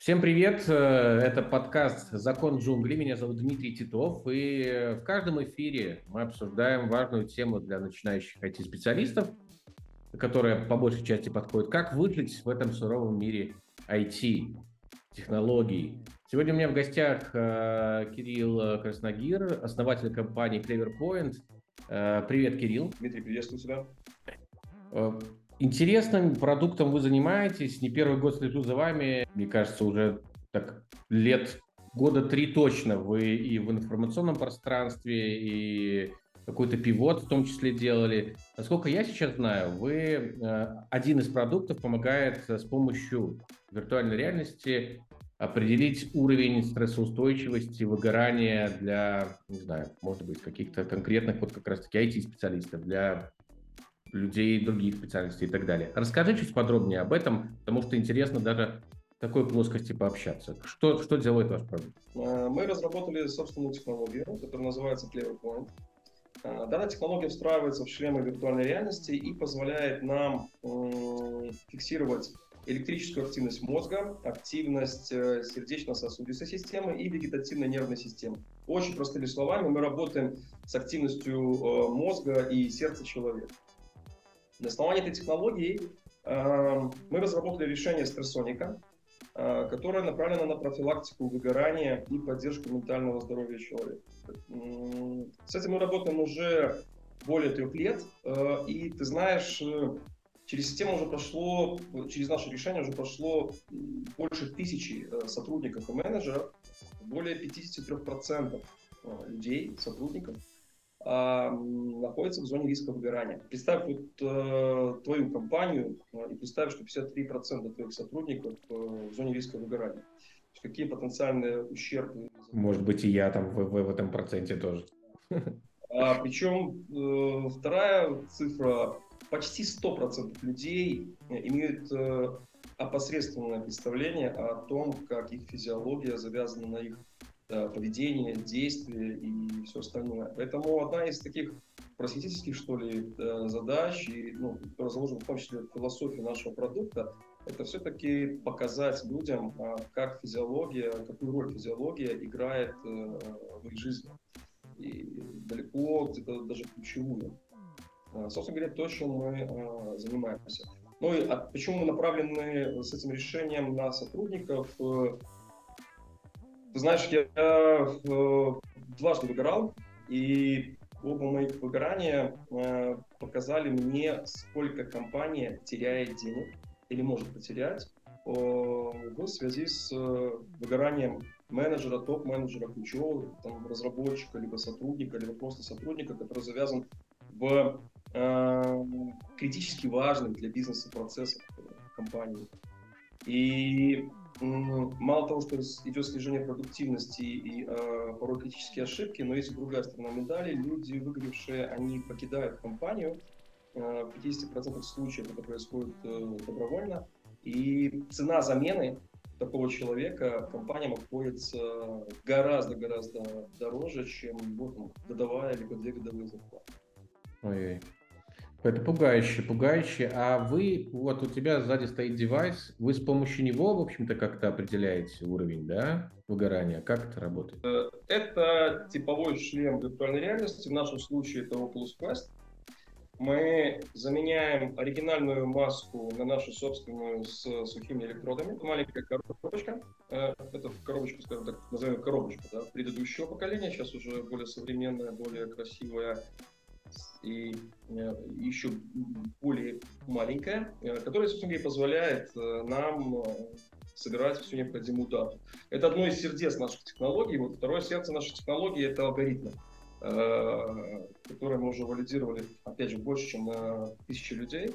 Всем привет! Э, это подкаст «Закон джунглей». Меня зовут Дмитрий Титов. И в каждом эфире мы обсуждаем важную тему для начинающих IT-специалистов, которая по большей части подходит. Как выжить в этом суровом мире IT, технологий. Сегодня у меня в гостях э, Кирилл Красногир, основатель компании CleverPoint. Э, привет, Кирилл. Дмитрий, приветствую тебя. Интересным продуктом вы занимаетесь, не первый год слежу за вами, мне кажется, уже так лет года три точно вы и в информационном пространстве, и какой-то пивот в том числе делали. Насколько я сейчас знаю, вы э, один из продуктов помогает с помощью виртуальной реальности определить уровень стрессоустойчивости, выгорания для, не знаю, может быть, каких-то конкретных вот как раз-таки IT-специалистов, для людей других специальностей и так далее. Расскажи чуть подробнее об этом, потому что интересно даже такой плоскости пообщаться. Что, что делает ваш продукт? Э, мы разработали собственную технологию, которая называется CleverPoint. Э, данная технология встраивается в шлемы виртуальной реальности и позволяет нам фиксировать электрическую активность мозга, активность э, сердечно-сосудистой системы и вегетативной нервной системы. Очень простыми словами, мы работаем с активностью мозга и сердца человека. На основании этой технологии э, мы разработали решение стрессоника, э, которое направлено на профилактику выгорания и поддержку ментального здоровья человека. С этим мы работаем уже более трех лет, э, и ты знаешь, через систему уже прошло, через наше решение уже прошло больше тысячи сотрудников и менеджеров, более 53% людей, сотрудников находится в зоне риска выгорания. Представь вот э, твою компанию э, и представь, что 53% твоих сотрудников э, в зоне риска выгорания. Какие потенциальные ущербы? Может быть, и я там в, в, в этом проценте тоже. А, причем э, вторая цифра, почти 100% людей имеют э, опосредственное представление о том, как их физиология завязана на их Э, поведение, действия и все остальное. Поэтому одна из таких просветительских, что ли, э, задач, и, ну, которая в том числе в философии нашего продукта, это все-таки показать людям, а, как физиология, какую роль физиология играет э, в их жизни. И далеко где-то даже ключевую. Собственно говоря, то, чем мы занимаемся. Ну и а почему мы направлены с этим решением на сотрудников? Ты знаешь, я э, дважды выгорал, и оба моих выгорания э, показали мне, сколько компания теряет денег или может потерять э, в связи с э, выгоранием менеджера, топ-менеджера, ключевого там, разработчика, либо сотрудника, либо просто сотрудника, который завязан в э, критически важных для бизнеса процессах компании. И мало того, что идет снижение продуктивности и э, порой критические ошибки, но есть другая сторона медали. Люди, выгоревшие, они покидают компанию. Э, в 50% случаев это происходит э, добровольно. И цена замены такого человека компаниям обходится гораздо-гораздо дороже, чем его там, годовая либо две годовые зарплаты. Ой-ой. Это пугающе, пугающе. А вы, вот у тебя сзади стоит девайс, вы с помощью него, в общем-то, как-то определяете уровень, да, выгорания? Как это работает? Э, это типовой шлем виртуальной реальности, в нашем случае это Oculus Quest. Мы заменяем оригинальную маску на нашу собственную с сухими электродами. Маленькая коробочка. Э, это коробочка, скажем так, назовем коробочка да, предыдущего поколения. Сейчас уже более современная, более красивая и э, еще более маленькая, э, которая, собственно говоря, позволяет э, нам собирать всю необходимую дату. Это одно из сердец наших технологий. Вот второе сердце нашей технологии – это алгоритмы, которые мы уже валидировали, опять же, больше, чем на тысячи людей,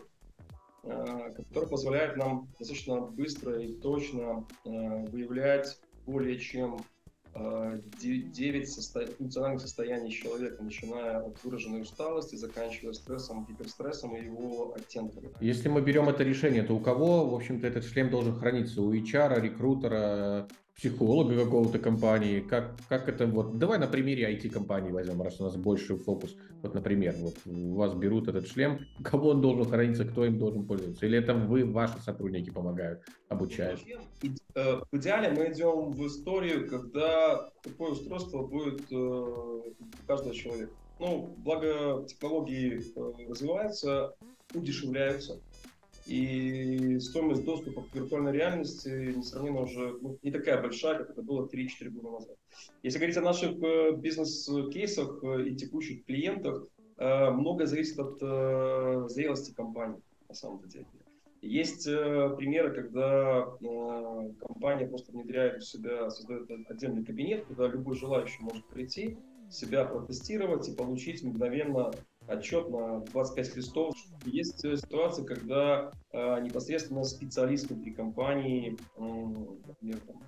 которые позволяют нам достаточно быстро и точно выявлять более чем 9 состо... функциональных состояний человека, начиная от выраженной усталости, заканчивая стрессом, гиперстрессом и его оттенками. Если мы берем это решение, то у кого, в общем-то, этот шлем должен храниться? У HR, рекрутера, психолога какого-то компании? Как, как это вот... Давай на примере IT-компании возьмем, раз у нас больше фокус. Вот, например, вот вас берут этот шлем, кого он должен храниться, кто им должен пользоваться? Или это вы, ваши сотрудники помогают, обучают? Э, в идеале мы идем в историю, когда такое устройство будет э, у каждого человека. Ну, благо технологии э, развиваются, удешевляются, и стоимость доступа к виртуальной реальности несравненно уже ну, не такая большая, как это было 3-4 года назад. Если говорить о наших э, бизнес-кейсах э, и текущих клиентах, э, многое зависит от зрелости компании, на самом деле. Есть примеры, когда компания просто внедряет в себя, создает отдельный кабинет, куда любой желающий может прийти, себя протестировать и получить мгновенно отчет на 25 листов. Есть ситуации, когда э, непосредственно специалист внутри компании, например, там,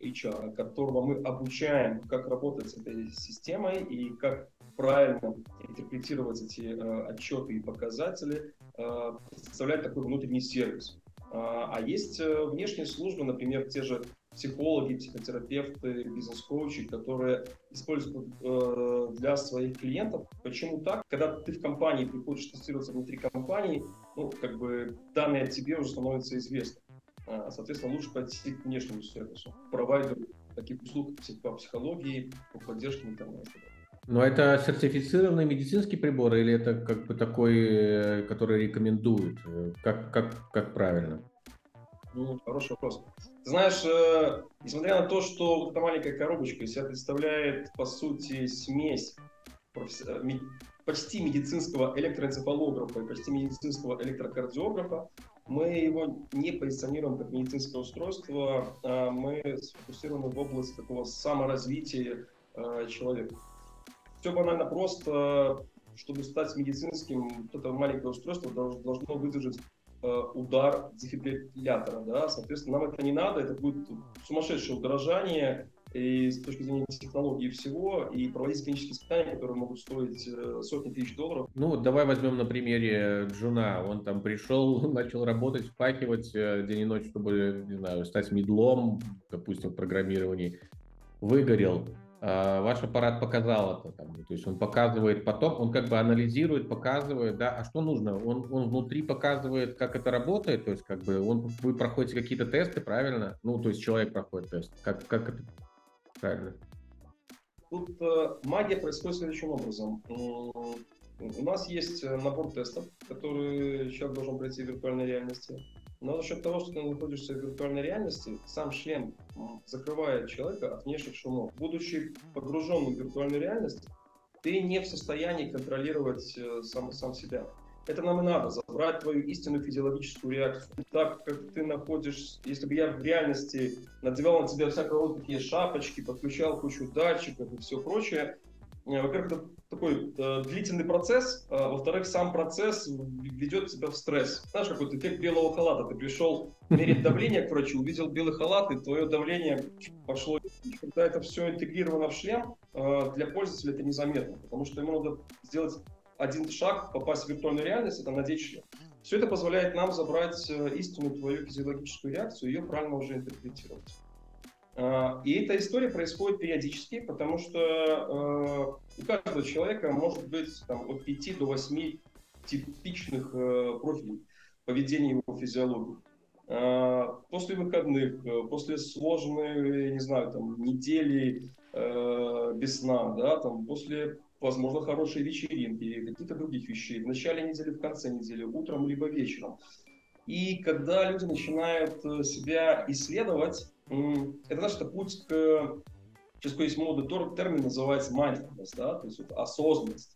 HR, которого мы обучаем, как работать с этой системой и как правильно интерпретировать эти э, отчеты и показатели, э, представляет такой внутренний сервис. А, а есть э, внешние службы, например, те же психологи, психотерапевты, бизнес-коучи, которые используют э, для своих клиентов. Почему так? Когда ты в компании приходишь тестироваться внутри компании, ну, как бы данные о тебе уже становятся известны. А, соответственно, лучше пойти к внешнему сервису, провайдеру таких услуг по психологии, по поддержке интернета. Но это сертифицированный медицинский прибор или это как бы такой, э, который рекомендуют? Как, как, как правильно? Ну, хороший вопрос. Ты знаешь, э, несмотря на то, что вот эта маленькая коробочка себя представляет, по сути, смесь професс... Э, почти медицинского электроэнцефалографа и почти медицинского электрокардиографа, мы его не позиционируем как медицинское устройство, а мы сфокусированы в области такого саморазвития э, человека. Все банально просто, чтобы стать медицинским, вот это маленькое устройство должно выдержать удар дефибриллятора, да, соответственно, нам это не надо, это будет сумасшедшее удорожание и с точки зрения технологии всего, и проводить клинические испытания, которые могут стоить э, сотни тысяч долларов. Ну, давай возьмем на примере джуна. Он там пришел, начал работать, впахивать э, день и ночь, чтобы, не знаю, стать мидлом, допустим, в программировании. Выгорел, ваш аппарат показал это, там, то есть он показывает поток, он как бы анализирует, показывает, да, а что нужно? Он, он внутри показывает, как это работает, то есть как бы он, вы проходите какие-то тесты, правильно? Ну, то есть человек проходит тест, как, как это правильно? Тут э, магия происходит следующим образом. У нас есть э, набор тестов, которые человек должен пройти в виртуальной реальности. Но за счет того, что ты находишься в виртуальной реальности, сам шлем закрывает человека от внешних шумов. Будучи погруженным в виртуальную реальность, ты не в состоянии контролировать э, сам, сам себя. Это нам и надо, забрать твою истинную физиологическую реакцию. Так как ты находишь, если бы я в реальности надевал на тебя всякого рода такие шапочки, подключал кучу датчиков и все прочее, Э, во-первых, это такой э, длительный процесс, а, во-вторых, сам процесс ведет тебя в стресс. Знаешь, какой-то эффект белого халата. Ты пришел мерить давление к врачу, увидел белый халат, и твое давление пошло. Когда это все интегрировано в шлем, э, для пользователя это незаметно, потому что ему надо сделать один шаг, попасть в виртуальную реальность, это надеть шлем. Все это позволяет нам забрать э, истинную твою физиологическую реакцию и ее правильно уже интерпретировать. А, и эта история происходит периодически, потому что э, у каждого человека может быть там, от 5 до 8 типичных э, профилей поведения его физиологии. После выходных, э, после сложной, не знаю, там, недели без сна, да, там, после, возможно, хорошей вечеринки, каких-то других вещей, в начале недели, в конце недели, утром либо вечером. И когда люди начинают себя исследовать, это наш путь к... Сейчас есть модный термин, называется mindfulness, да, то есть вот осознанность.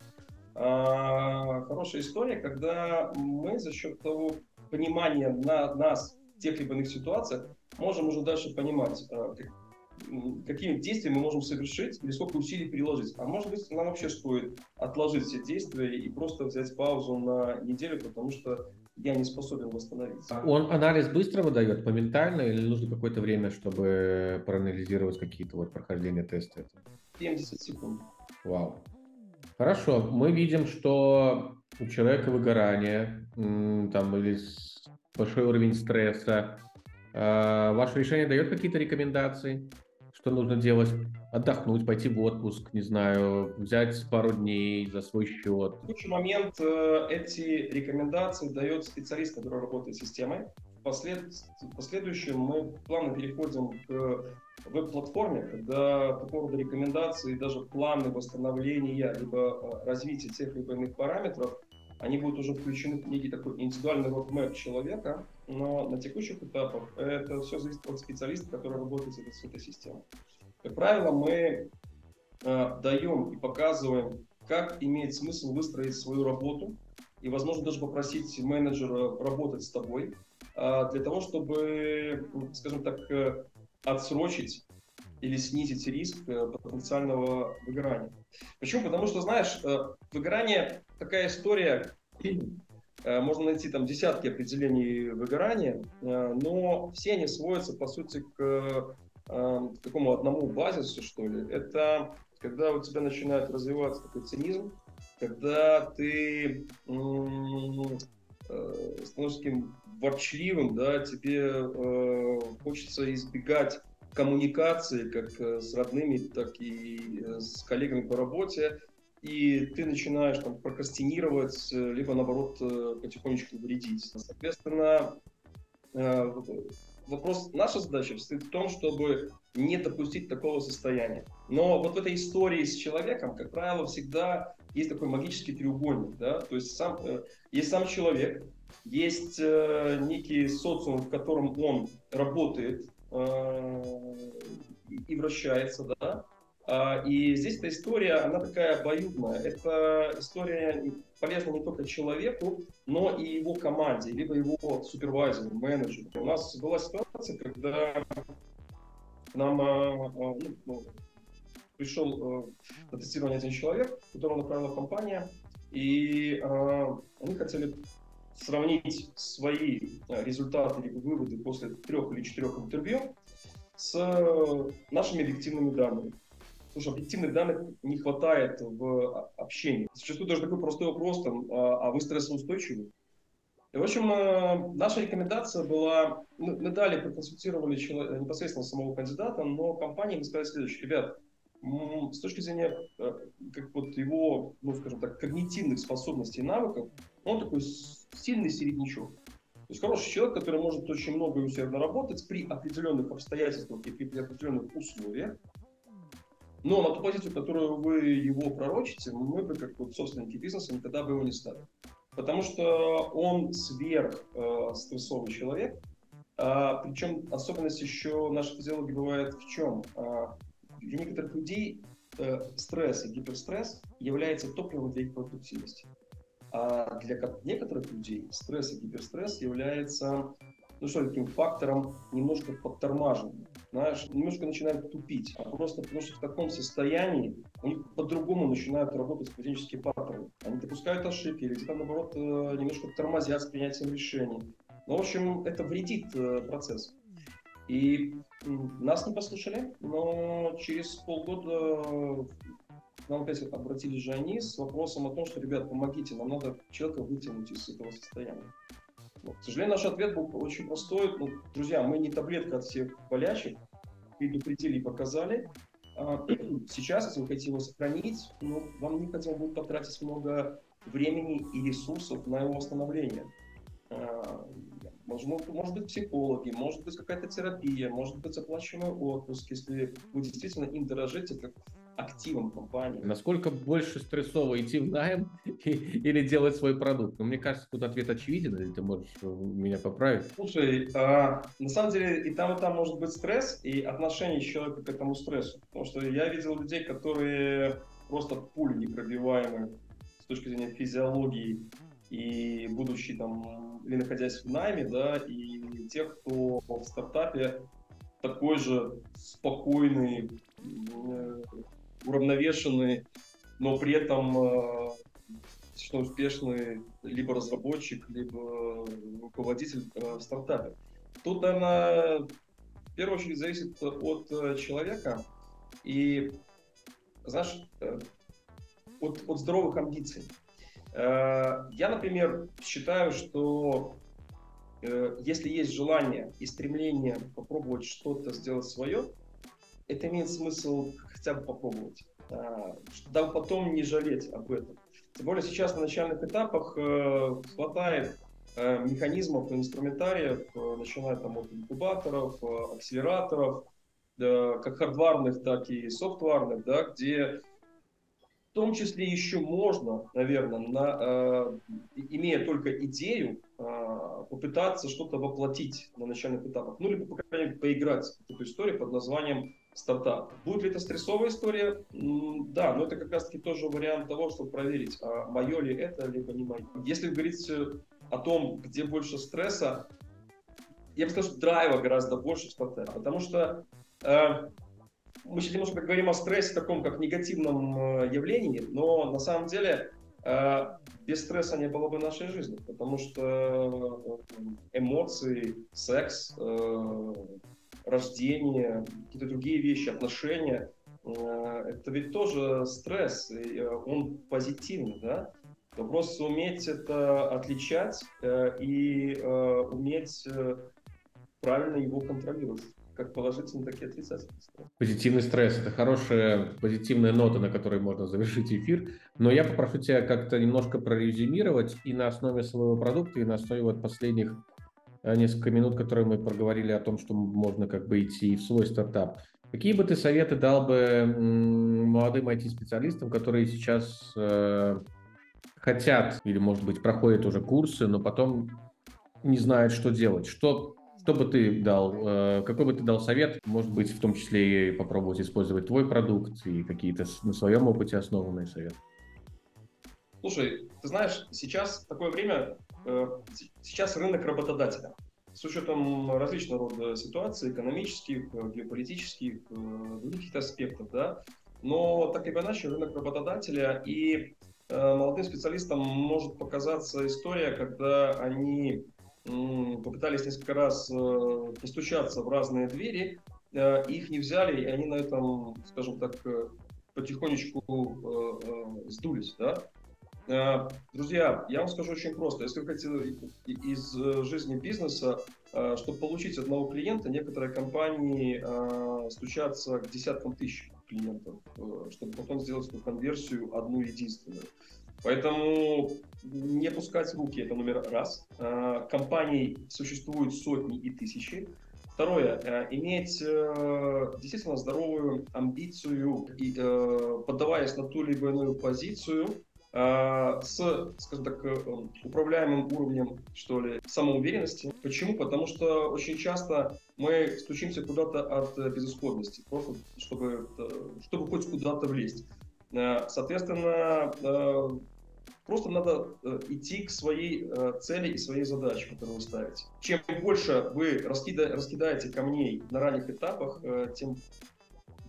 А, хорошая история, когда мы за счет того понимания на нас тех либо иных ситуациях можем уже дальше понимать, а, как, какими действиями мы можем совершить или сколько усилий приложить. А может быть, нам вообще стоит отложить все действия и просто взять паузу на неделю, потому что я не способен восстановиться. Он анализ быстро выдает, моментально, или нужно какое-то время, чтобы проанализировать какие-то вот прохождения теста? 70 секунд. Вау. Хорошо, мы видим, что у человека выгорание, там, или большой уровень стресса. А, ваше решение дает какие-то рекомендации? Что нужно делать? Отдохнуть, пойти в отпуск, не знаю, взять пару дней за свой счет. В текущий момент э, эти рекомендации дает специалист, который работает с системой. Послед... В последующем мы плавно переходим к веб-платформе, когда по поводу рекомендаций, даже планы восстановления либо э, развития тех либо иных параметров, они будут уже включены в некий такой индивидуальный roadmap человека, но на текущих этапах это все зависит от специалиста, который работает с этой системой. Как правило, мы э, даем и показываем, как имеет смысл выстроить свою работу, и, возможно, даже попросить менеджера работать с тобой, э, для того, чтобы, скажем так, э, отсрочить или снизить риск э, потенциального выгорания. Почему? Потому что, знаешь, э, выгорание такая история, можно найти там десятки определений выгорания, но все они сводятся, по сути, к такому одному базису, что ли. Это когда у тебя начинает развиваться такой цинизм, когда ты становишься таким ворчливым, да, тебе э, хочется избегать коммуникации как э, с родными, так и э, с коллегами по работе, и ты начинаешь там прокрастинировать, э, либо наоборот потихонечку вредить. Соответственно, вопрос, наша задача состоит в том, чтобы не допустить такого состояния. Но вот в этой истории с человеком, как правило, всегда есть такой магический треугольник, да, то есть сам, есть сам человек, есть некий социум, в котором он работает, Э, и вращается, да. А, и здесь эта история, она такая обоюдная. Это история полезна не только человеку, но и его команде, либо его супервайзеру, менеджеру. У нас была ситуация, когда нам э, э, ну, пришел на тестирование один человек, которого направила компания, и они хотели сравнить свои результаты или выводы после трех или четырех интервью с нашими объективными данными. Что объективных данных не хватает в общении. Зачастую даже такой простой вопрос, там, а, а вы стрессоустойчивы? И, в общем, э, наша рекомендация была, мы, мы дали, проконсультировали человека, непосредственно самого кандидата, но компании мы сказали следующее, ребят, с точки зрения как вот его, ну, скажем так, когнитивных способностей и навыков, он такой сильный середнячок. То есть хороший человек, который может очень много и усердно работать при определенных обстоятельствах и при определенных условиях. Но на ту позицию, которую вы его пророчите, мы бы, как вот собственники бизнеса, никогда бы его не ставили. Потому что он сверх э, стрессовый человек. А, причем особенность еще нашей физиологии бывает в чем? А, для некоторых людей э, стресс и гиперстресс является топливом для их продуктивности. А для некоторых людей стресс и гиперстресс является ну что, таким фактором немножко подтормаживания. Знаешь, немножко начинают тупить. А просто потому что в таком состоянии у них по-другому начинают работать поведенческие паттерны. Они допускают ошибки или где-то, наоборот, э, немножко тормозят с принятием решений. Ну, в общем, это вредит э, процессу. И нас не послушали, но через полгода к нам опять обратились же они с вопросом о том, что, ребят, помогите, нам надо человека вытянуть из этого состояния. К сожалению, наш ответ был очень простой. Ну, друзья, мы не таблетка от всех болящих, предупредили и показали. А, сейчас, если вы хотите его сохранить, ну, вам необходимо будет потратить много времени и ресурсов на его восстановление. А, может, может быть психологи, может быть какая-то терапия, может быть оплачиваемый отпуск, если вы действительно им дорожите как активом компании. Насколько больше стрессово идти в найм или делать свой продукт? Ну, мне кажется, тут ответ очевиден, или ты можешь э, меня поправить? Слушай, а, на самом деле и там, и там может быть стресс, и отношение человека к этому стрессу. Потому что я видел людей, которые просто пули непробиваемые с точки зрения физиологии и будучи там или находясь в найме, да, и тех, кто в стартапе такой же спокойный, э, уравновешенный, но при этом э, достаточно успешный либо разработчик, либо руководитель э, в стартапе. Тут, наверное, в первую очередь зависит от э, человека и, знаешь, от, от здоровых амбиций. Я, например, считаю, что если есть желание и стремление попробовать что-то сделать свое, это имеет смысл хотя бы попробовать, а, дабы потом не жалеть об этом. Тем более сейчас на начальных этапах э, хватает э, механизмов инструментариев, начиная там от инкубаторов, акселераторов, как хардварных, так и софтварных, да, где в том числе еще можно, наверное, на, э, имея только идею, э, попытаться что-то воплотить на начальных этапах. Ну, либо, по крайней мере, поиграть в эту историю под названием стартап. Будет ли это стрессовая история? Да, но это как раз-таки тоже вариант того, чтобы проверить, а мое ли это, либо не мое. Если говорить о том, где больше стресса, я бы сказал, что драйва гораздо больше в стартапе, потому что э, мы сейчас немножко говорим о стрессе таком, как негативном э, явлении, но на самом деле э, без стресса не было бы нашей жизни, потому что э, эмоции, секс, рождение, какие-то другие вещи, отношения, это ведь тоже стресс, и он позитивный, да? Вопрос уметь это отличать и уметь правильно его контролировать как положительный, так и отрицательный. Позитивный стресс – это хорошая позитивная нота, на которой можно завершить эфир. Но я попрошу тебя как-то немножко прорезюмировать и на основе своего продукта, и на основе вот последних э, несколько минут, которые мы проговорили о том, что можно как бы идти в свой стартап. Какие бы ты советы дал бы молодым IT-специалистам, которые сейчас э, хотят или, может быть, проходят уже курсы, но потом не знают, что делать? Что что бы ты дал, э, какой бы ты дал совет, может быть, в том числе и попробовать использовать твой продукт и какие-то на своем опыте основанные советы? Слушай, ты знаешь, сейчас такое время, э, сейчас рынок работодателя. С учетом различного рода ситуаций, экономических, геополитических, э, других аспектов, да, но так или иначе рынок работодателя и молодым специалистам может показаться история, когда они попытались несколько раз э, постучаться в разные двери, э, их не взяли, и они на этом, скажем так, э, потихонечку сдулись, да. Друзья, я вам скажу очень просто. Если вы хотите из жизни бизнеса, чтобы получить одного клиента, некоторые компании стучатся к десяткам тысяч клиентов, чтобы потом сделать эту конверсию одну единственную. Поэтому не пускать руки, это номер раз. Компаний существует сотни и тысячи. Второе, э, иметь э, действительно здоровую амбицию и э, поддаваясь на ту либо иную позицию, с, скажем так, управляемым уровнем, что ли, самоуверенности. Почему? Потому что очень часто мы стучимся куда-то от безысходности, просто чтобы, чтобы хоть куда-то влезть. Соответственно, Просто надо э, идти к своей э, цели и своей задаче, которую вы ставите. Чем больше вы раскида, раскидаете камней на ранних этапах, э, тем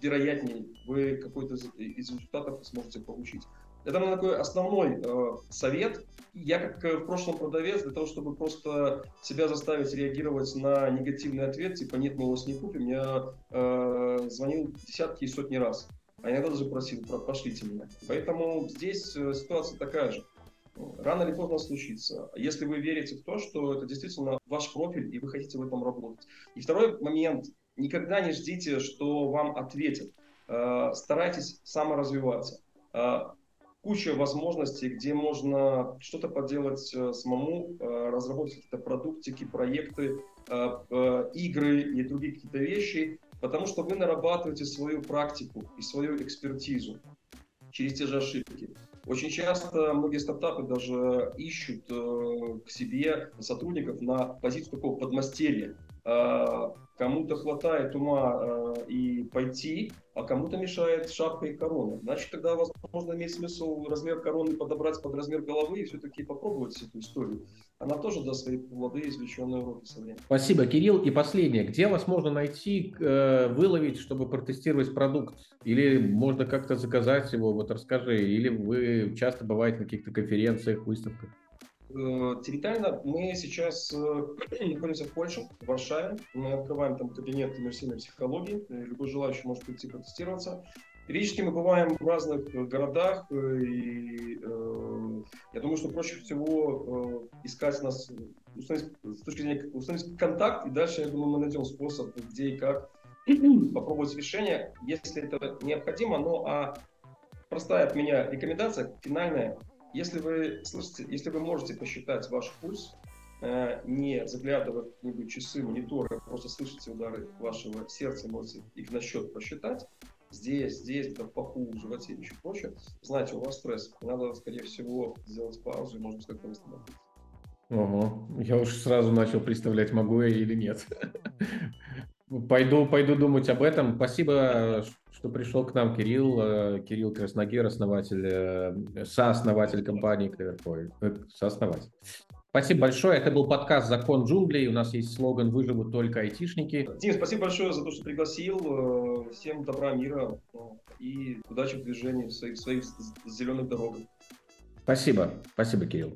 вероятнее вы какой-то из результатов сможете получить. Это мой такой основной э, совет. Я как э, в прошлом продавец, для того, чтобы просто себя заставить реагировать на негативный ответ, типа нет, мы вас не купим, я э, звонил десятки и сотни раз а иногда даже просил, пошлите меня. Поэтому здесь э, ситуация такая же. Рано или поздно случится. Если вы верите в то, что это действительно ваш профиль, и вы хотите в этом работать. И второй момент. Никогда не ждите, что вам ответят. Э, старайтесь саморазвиваться. Э, куча возможностей, где можно что-то поделать самому, разработать какие-то продуктики, проекты, игры и другие какие-то вещи, Потому что вы нарабатываете свою практику и свою экспертизу через те же ошибки. Очень часто многие стартапы даже ищут э, к себе сотрудников на позицию такого подмастерья. Э, кому-то хватает ума э, и пойти, а кому-то мешает шапка и корона. Значит, тогда, возможно, имеет смысл размер короны подобрать под размер головы и все-таки попробовать эту историю она тоже даст свои плоды, извлеченные уроки со временем. Спасибо, Кирилл. И последнее. Где вас можно найти, э, выловить, чтобы протестировать продукт? Или можно как-то заказать его? Вот расскажи. Или вы часто бываете на каких-то конференциях, выставках? Э, территориально мы сейчас э, находимся в Польше, в Варшаве. Мы открываем там кабинет иммерсивной психологии. Любой желающий может прийти протестироваться. Периодически мы бываем в разных городах, и э, я думаю, что проще всего э, искать нас, установить, с точки зрения установить контакт, и дальше, я думаю, мы найдем способ, где и как попробовать решение, если это необходимо. Ну а простая от меня рекомендация, финальная. Если вы слышите, если вы можете посчитать ваш пульс, э, не заглядывая в какие-нибудь часы, мониторы, а просто слышите удары вашего сердца, можете их на счет посчитать, здесь, здесь, где-то в паху, в животе и еще прочее, знаете, у вас стресс. Надо, скорее всего, сделать паузу и, может быть, как-то восстановиться. Ого, я уж сразу начал представлять, могу я или нет. Пойду, пойду думать об этом. Спасибо, что пришел к нам Кирилл. Э, Кирилл Красногер, основатель, э, сооснователь компании Cleverpoint. Э, сооснователь. Спасибо большое. Это был подкаст «Закон джунглей». У нас есть слоган «Выживут только айтишники». Дим, спасибо большое за то, что пригласил. Всем добра, мира и удачи в движении в своих, в своих зеленых дорогах. Спасибо. Спасибо, Кирилл.